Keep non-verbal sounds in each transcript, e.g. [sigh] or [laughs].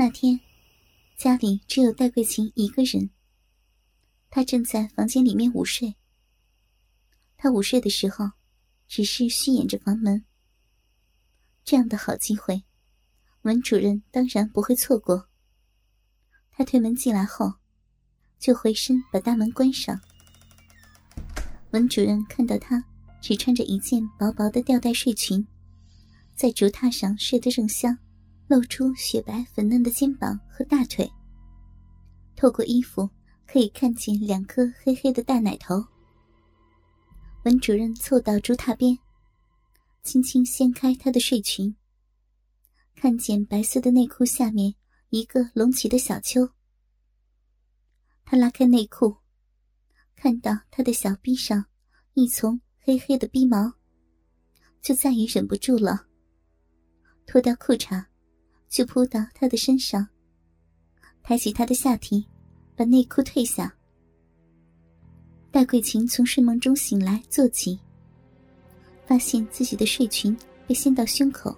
那天，家里只有戴桂琴一个人。她正在房间里面午睡。她午睡的时候，只是虚掩着房门。这样的好机会，文主任当然不会错过。他推门进来后，就回身把大门关上。文主任看到他只穿着一件薄薄的吊带睡裙，在竹榻上睡得正香。露出雪白粉嫩的肩膀和大腿，透过衣服可以看见两颗黑黑的大奶头。文主任凑到竹榻边，轻轻掀开她的睡裙，看见白色的内裤下面一个隆起的小丘。他拉开内裤，看到她的小臂上一丛黑黑的逼毛，就再也忍不住了，脱掉裤衩。就扑到他的身上，抬起他的下体，把内裤褪下。戴桂琴从睡梦中醒来，坐起，发现自己的睡裙被掀到胸口，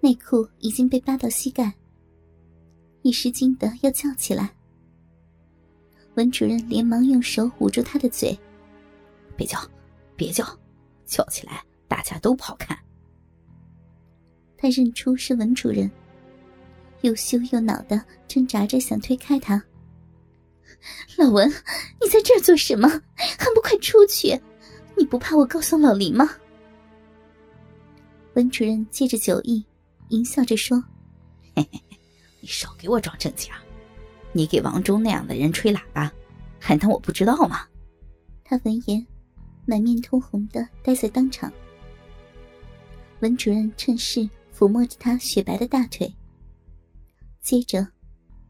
内裤已经被扒到膝盖，一时惊得要叫起来。文主任连忙用手捂住他的嘴：“别叫，别叫，叫起来大家都不好看。”他认出是文主任，又羞又恼的挣扎着想推开他。老文，你在这儿做什么？还不快出去！你不怕我告诉老林吗？文主任借着酒意，淫笑着说：“嘿嘿嘿，你少给我装正经！你给王忠那样的人吹喇叭，还当我不知道吗？”他闻言，满面通红的呆在当场。文主任趁势。抚摸着她雪白的大腿，接着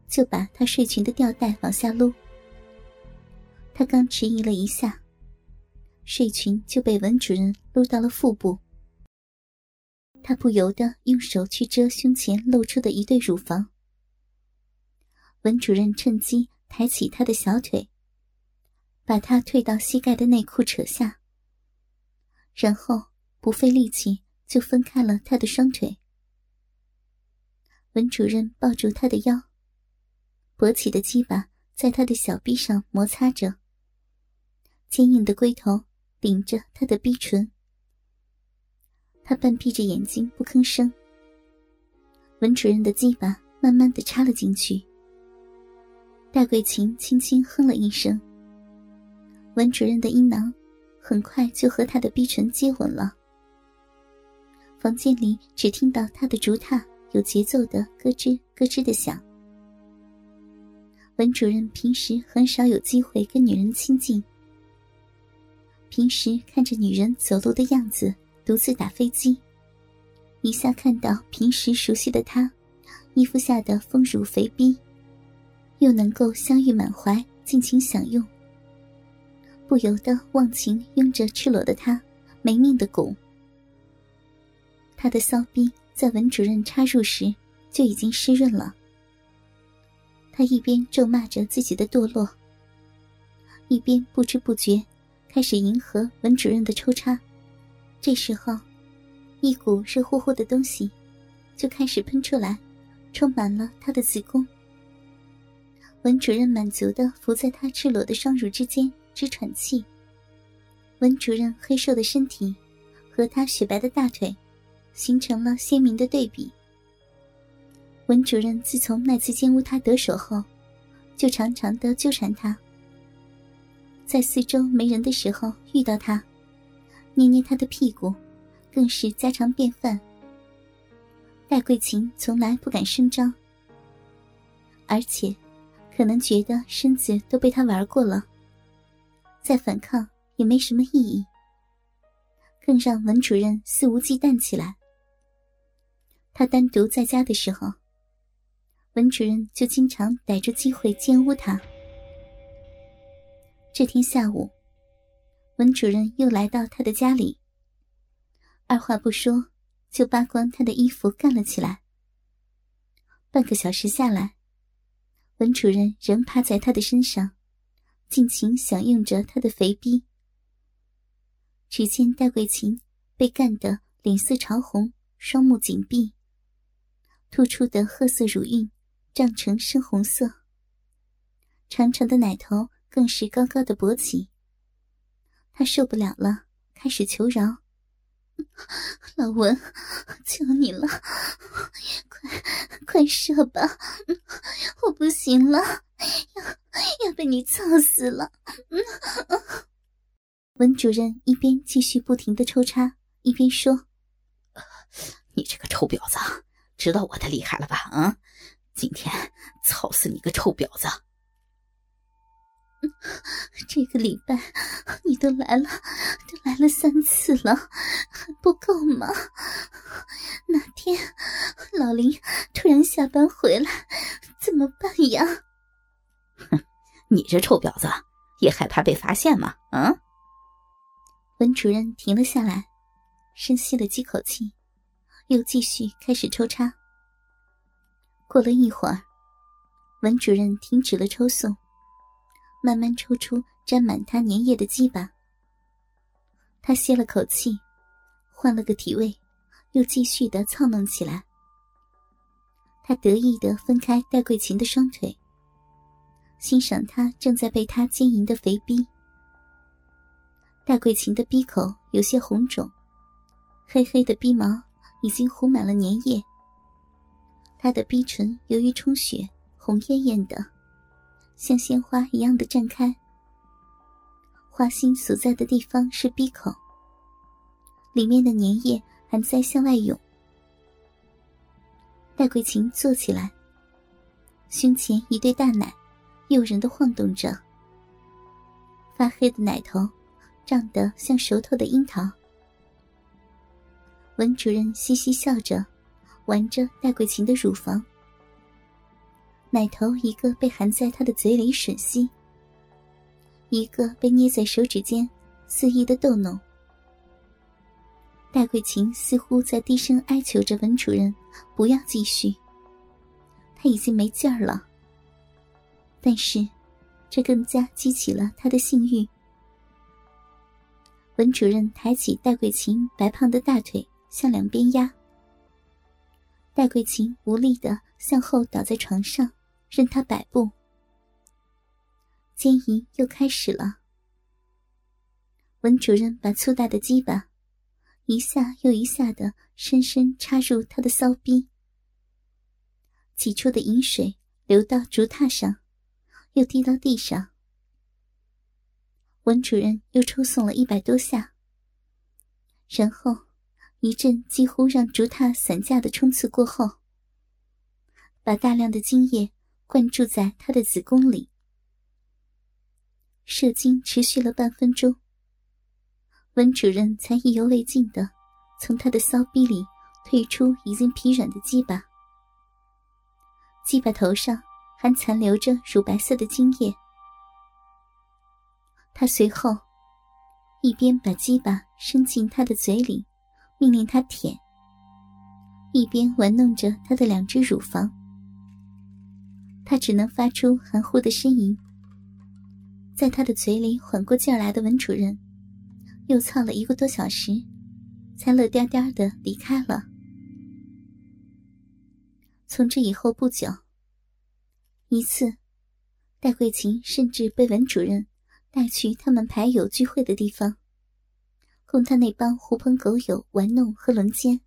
就把她睡裙的吊带往下撸。她刚迟疑了一下，睡裙就被文主任撸到了腹部。她不由得用手去遮胸前露出的一对乳房。文主任趁机抬起她的小腿，把她退到膝盖的内裤扯下，然后不费力气。就分开了他的双腿。文主任抱住他的腰，勃起的鸡巴在他的小臂上摩擦着，坚硬的龟头顶着他的逼唇。他半闭着眼睛不吭声。文主任的鸡巴慢慢的插了进去。戴桂琴轻轻哼了一声。文主任的阴囊很快就和他的逼唇接吻了。房间里只听到他的竹榻有节奏的咯吱咯吱的响。文主任平时很少有机会跟女人亲近，平时看着女人走路的样子，独自打飞机，一下看到平时熟悉的她，衣服下的丰乳肥逼，又能够相遇满怀，尽情享用，不由得忘情拥着赤裸的她，没命的拱。他的骚逼在文主任插入时就已经湿润了。他一边咒骂着自己的堕落，一边不知不觉开始迎合文主任的抽插。这时候，一股热乎乎的东西就开始喷出来，充满了他的子宫。文主任满足的伏在他赤裸的双乳之间直喘气。文主任黑瘦的身体和他雪白的大腿。形成了鲜明的对比。文主任自从那次奸污他得手后，就常常的纠缠他，在四周没人的时候遇到他，捏捏他的屁股，更是家常便饭。戴桂琴从来不敢声张，而且，可能觉得身子都被他玩过了，再反抗也没什么意义，更让文主任肆无忌惮起来。他单独在家的时候，文主任就经常逮住机会奸污他。这天下午，文主任又来到他的家里，二话不说就扒光他的衣服干了起来。半个小时下来，文主任仍趴在他的身上，尽情享用着他的肥逼。只见戴桂琴被干得脸色潮红，双目紧闭。突出的褐色乳晕胀成深红色，长长的奶头更是高高的勃起。他受不了了，开始求饶：“ [laughs] 老文，求你了，快快射吧，我不行了，要要被你操死了。”文主任一边继续不停的抽插，一边说：“你这个臭婊子，知道我的厉害了吧？啊，今天操死你个臭婊子！这个礼拜你都来了，都来了三次了，还不够吗？哪天老林突然下班回来，怎么办呀？哼，[laughs] 你这臭婊子也害怕被发现吗？啊？”文主任停了下来，深吸了几口气，又继续开始抽插。过了一会儿，文主任停止了抽送，慢慢抽出沾满他粘液的鸡巴。他歇了口气，换了个体位，又继续的操弄起来。他得意的分开戴桂琴的双腿，欣赏她正在被他经营的肥逼。戴桂琴的鼻口有些红肿，黑黑的鼻毛已经糊满了粘液。她的鼻唇由于充血，红艳艳的，像鲜花一样的绽开。花心所在的地方是鼻口，里面的粘液还在向外涌。戴桂琴坐起来，胸前一对大奶诱人的晃动着，发黑的奶头。胀得像熟透的樱桃。文主任嘻嘻笑着，玩着戴桂琴的乳房，奶头一个被含在他的嘴里吮吸，一个被捏在手指间，肆意的逗弄。戴桂琴似乎在低声哀求着文主任不要继续，他已经没劲儿了。但是，这更加激起了他的性欲。文主任抬起戴桂琴白胖的大腿，向两边压。戴桂琴无力的向后倒在床上，任他摆布。奸淫又开始了。文主任把粗大的鸡巴一下又一下的深深插入他的骚逼，挤出的饮水流到竹榻上，又滴到地上。文主任又抽送了一百多下，然后一阵几乎让竹榻散架的冲刺过后，把大量的精液灌注在他的子宫里。射精持续了半分钟，文主任才意犹未尽的从他的骚逼里退出已经疲软的鸡巴，鸡巴头上还残留着乳白色的精液。他随后一边把鸡巴伸进他的嘴里，命令他舔，一边玩弄着他的两只乳房。他只能发出含糊的呻吟。在他的嘴里缓过劲来的文主任，又操了一个多小时，才乐颠颠的离开了。从这以后不久，一次，戴桂琴甚至被文主任。带去他们牌友聚会的地方，供他那帮狐朋狗友玩弄和轮奸。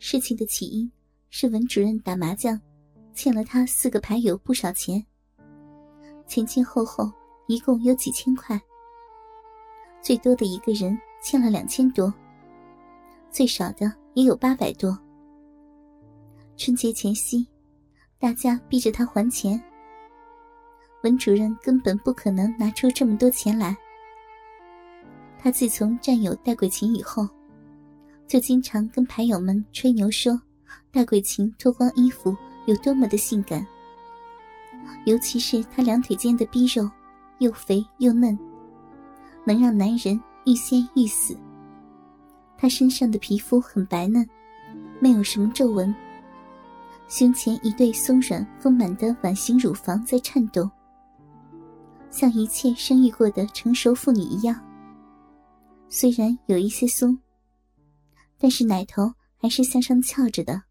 事情的起因是文主任打麻将，欠了他四个牌友不少钱，前前后后一共有几千块。最多的一个人欠了两千多，最少的也有八百多。春节前夕，大家逼着他还钱。文主任根本不可能拿出这么多钱来。他自从占有戴桂琴以后，就经常跟牌友们吹牛说，戴桂琴脱光衣服有多么的性感。尤其是她两腿间的逼肉，又肥又嫩，能让男人欲仙欲死。她身上的皮肤很白嫩，没有什么皱纹，胸前一对松软丰满的碗形乳房在颤动。像一切生育过的成熟妇女一样，虽然有一些松，但是奶头还是向上翘着的。